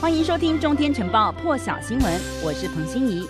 欢迎收听《中天晨报》破晓新闻，我是彭欣怡。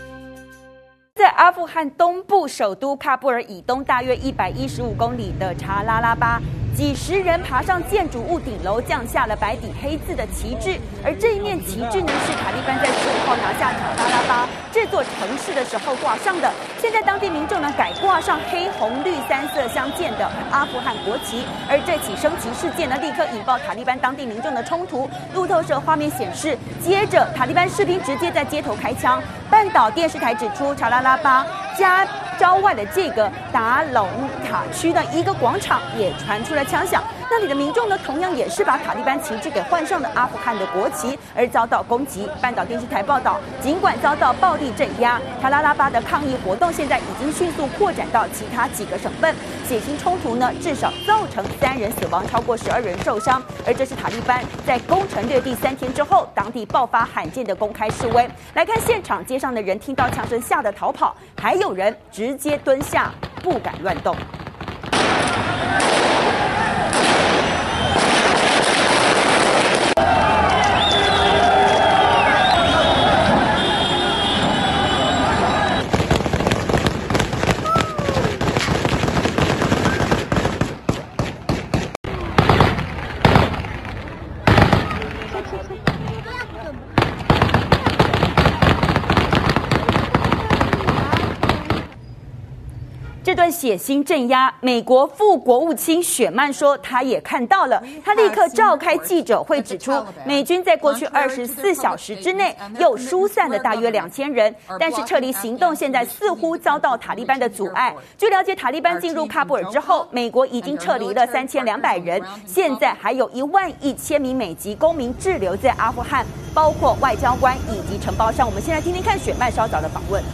在阿富汗东部首都喀布尔以东大约一百一十五公里的查拉拉巴。几十人爬上建筑物顶楼，降下了白底黑字的旗帜，而这一面旗帜呢，是塔利班在十五号拿下查拉拉巴这座城市的时候挂上的。现在当地民众呢，改挂上黑红绿三色相间的阿富汗国旗，而这起升旗事件呢，立刻引爆塔利班当地民众的冲突。路透社画面显示，接着塔利班士兵直接在街头开枪。半岛电视台指出，查拉拉巴加。郊外的这个达隆塔区的一个广场也传出了枪响。那里的民众呢，同样也是把塔利班旗帜给换上的阿富汗的国旗，而遭到攻击。半岛电视台报道，尽管遭到暴力镇压，塔拉拉巴的抗议活动现在已经迅速扩展到其他几个省份。血腥冲突呢，至少造成三人死亡，超过十二人受伤。而这是塔利班在攻城略地三天之后，当地爆发罕见的公开示威。来看现场，街上的人听到枪声吓得逃跑，还有人直接蹲下，不敢乱动。这段血腥镇压，美国副国务卿雪曼说，他也看到了。他立刻召开记者会，指出美军在过去二十四小时之内又疏散了大约两千人，但是撤离行动现在似乎遭到塔利班的阻碍。据了解，塔利班进入喀布尔之后，美国已经撤离了三千两百人，现在还有一万一千名美籍公民滞留在阿富汗，包括外交官以及承包商。我们先来听听看雪曼稍早的访问。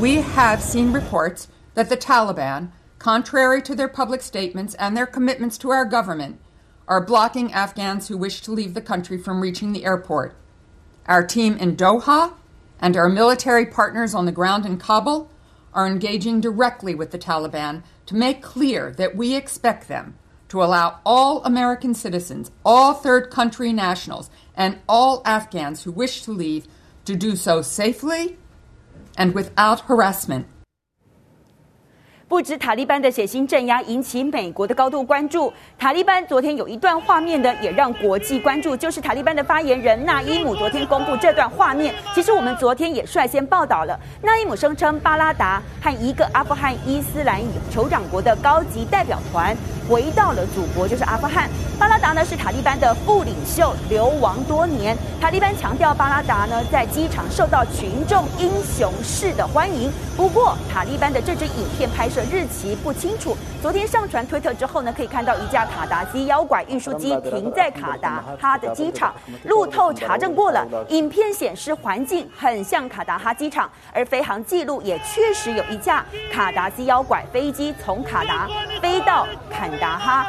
We have seen reports. That the Taliban, contrary to their public statements and their commitments to our government, are blocking Afghans who wish to leave the country from reaching the airport. Our team in Doha and our military partners on the ground in Kabul are engaging directly with the Taliban to make clear that we expect them to allow all American citizens, all third country nationals, and all Afghans who wish to leave to do so safely and without harassment. 不止塔利班的血腥镇压引起美国的高度关注，塔利班昨天有一段画面呢，也让国际关注，就是塔利班的发言人纳伊姆昨天公布这段画面。其实我们昨天也率先报道了，纳伊姆声称巴拉达和一个阿富汗伊斯兰酋长国的高级代表团回到了祖国，就是阿富汗。巴拉达呢是塔利班的副领袖，流亡多年。塔利班强调巴拉达呢在机场受到群众英雄式的欢迎。不过塔利班的这支影片拍摄。日期不清楚。昨天上传推特之后呢，可以看到一架卡达西腰拐运输机停在卡达哈的机场。路透查证过了，影片显示环境很像卡达哈机场，而飞航记录也确实有一架卡达西腰拐飞机从卡达飞到坎达哈。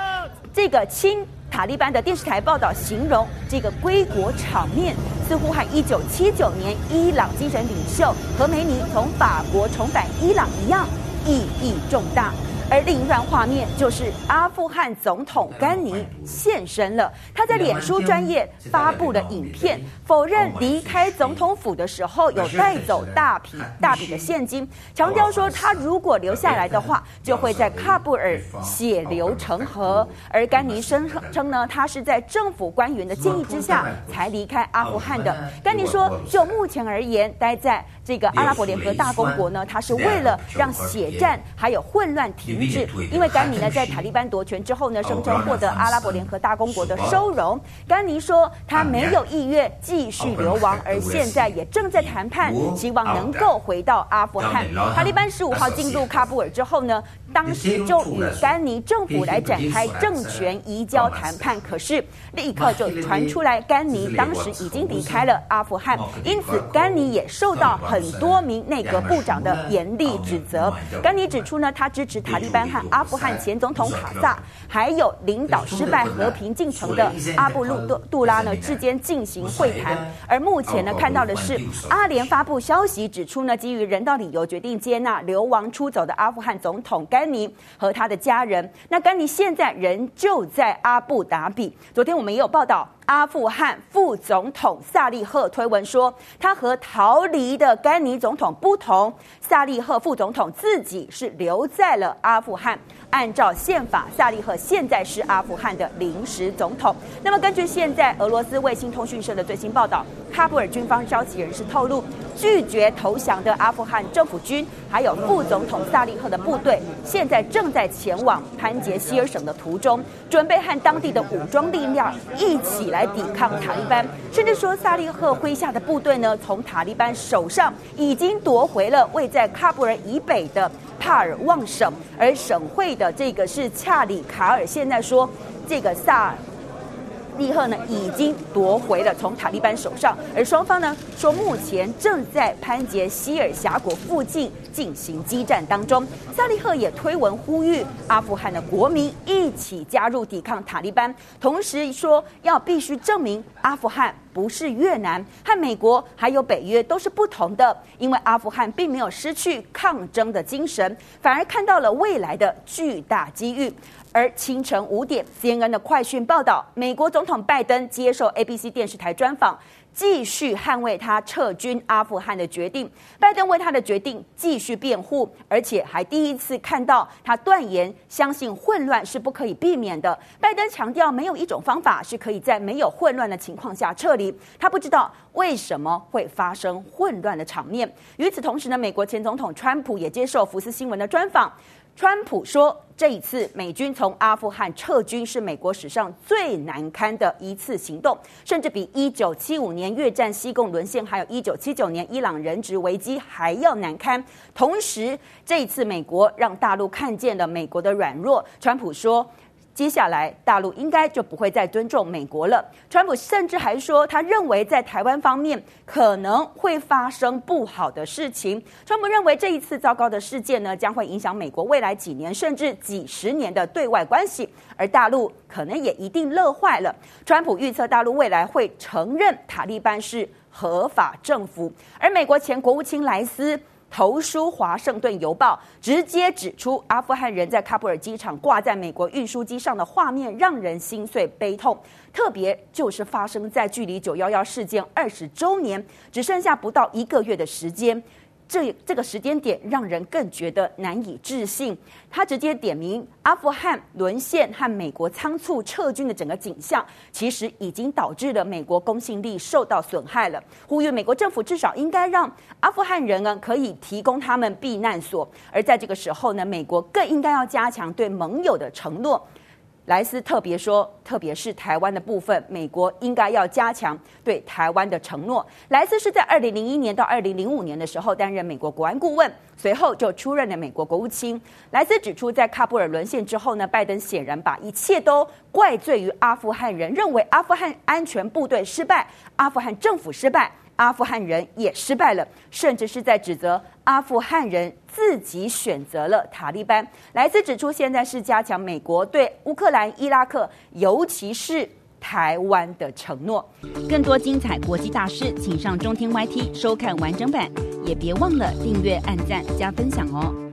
这个亲塔利班的电视台报道形容这个归国场面，似乎和一九七九年伊朗精神领袖何梅尼从法国重返伊朗一样。意义重大。而另一段画面就是阿富汗总统甘尼现身了，他在脸书专业发布了影片，否认离开总统府的时候有带走大笔大笔的现金，强调说他如果留下来的话，就会在喀布尔血流成河。而甘尼声称呢，他是在政府官员的建议之下才离开阿富汗的。甘尼说，就目前而言，待在这个阿拉伯联合大公国呢，它是为了让血战还有混乱停止。因为甘尼呢，在塔利班夺权之后呢，声称获得阿拉伯联合大公国的收容。甘尼说他没有意愿继续流亡，而现在也正在谈判，希望能够回到阿富汗。塔利班十五号进入喀布尔之后呢，当时就与甘尼政府来展开政权移交谈判，可是立刻就传出来甘尼当时已经离开了阿富汗，因此甘尼也受到很多名内阁部长的严厉指责。甘尼指出呢，他支持塔利班和阿富汗前总统卡萨，还有领导失败和平进程的阿布鲁杜杜拉呢之间进行会谈。而目前呢，看到的是阿联发布消息指出呢，基于人道理由决定接纳流亡出走的阿富汗总统甘。尼和他的家人。那甘尼现在人就在阿布达比。昨天我们也有报道。阿富汗副总统萨利赫推文说，他和逃离的甘尼总统不同，萨利赫副总统自己是留在了阿富汗。按照宪法，萨利赫现在是阿富汗的临时总统。那么，根据现在俄罗斯卫星通讯社的最新报道，喀布尔军方消息人士透露，拒绝投降的阿富汗政府军还有副总统萨利赫的部队，现在正在前往潘杰希尔省的途中，准备和当地的武装力量一起来抵抗塔利班。甚至说，萨利赫麾下的部队呢，从塔利班手上已经夺回了位在喀布尔以北的。帕尔旺省，而省会的这个是恰里卡尔。现在说这个萨利赫呢，已经夺回了从塔利班手上，而双方呢说目前正在潘杰希尔峡谷附近进行激战当中。萨利赫也推文呼吁阿富汗的国民一起加入抵抗塔利班，同时说要必须证明阿富汗不是越南，和美国还有北约都是不同的，因为阿富汗并没有失去抗争的精神，反而看到了未来的巨大机遇。而清晨五点，CNN 的快讯报道，美国总统拜登接受 ABC 电视台专访。继续捍卫他撤军阿富汗的决定，拜登为他的决定继续辩护，而且还第一次看到他断言相信混乱是不可以避免的。拜登强调，没有一种方法是可以在没有混乱的情况下撤离。他不知道为什么会发生混乱的场面。与此同时呢，美国前总统川普也接受福斯新闻的专访。川普说，这一次美军从阿富汗撤军是美国史上最难堪的一次行动，甚至比一九七五年越战西贡沦陷，还有一九七九年伊朗人质危机还要难堪。同时，这一次美国让大陆看见了美国的软弱。川普说。接下来，大陆应该就不会再尊重美国了。川普甚至还说，他认为在台湾方面可能会发生不好的事情。川普认为这一次糟糕的事件呢，将会影响美国未来几年甚至几十年的对外关系，而大陆可能也一定乐坏了。川普预测大陆未来会承认塔利班是合法政府，而美国前国务卿莱斯。投书《华盛顿邮报》，直接指出阿富汗人在喀布尔机场挂在美国运输机上的画面让人心碎悲痛，特别就是发生在距离九幺幺事件二十周年只剩下不到一个月的时间。这这个时间点让人更觉得难以置信。他直接点名阿富汗沦陷和美国仓促撤军的整个景象，其实已经导致了美国公信力受到损害了。呼吁美国政府至少应该让阿富汗人呢可以提供他们避难所，而在这个时候呢，美国更应该要加强对盟友的承诺。莱斯特别说，特别是台湾的部分，美国应该要加强对台湾的承诺。莱斯是在二零零一年到二零零五年的时候担任美国国安顾问，随后就出任了美国国务卿。莱斯指出，在喀布尔沦陷之后呢，拜登显然把一切都怪罪于阿富汗人，认为阿富汗安全部队失败，阿富汗政府失败。阿富汗人也失败了，甚至是在指责阿富汗人自己选择了塔利班。莱斯指出，现在是加强美国对乌克兰、伊拉克，尤其是台湾的承诺。更多精彩国际大事，请上中天 YT 收看完整版，也别忘了订阅、按赞、加分享哦。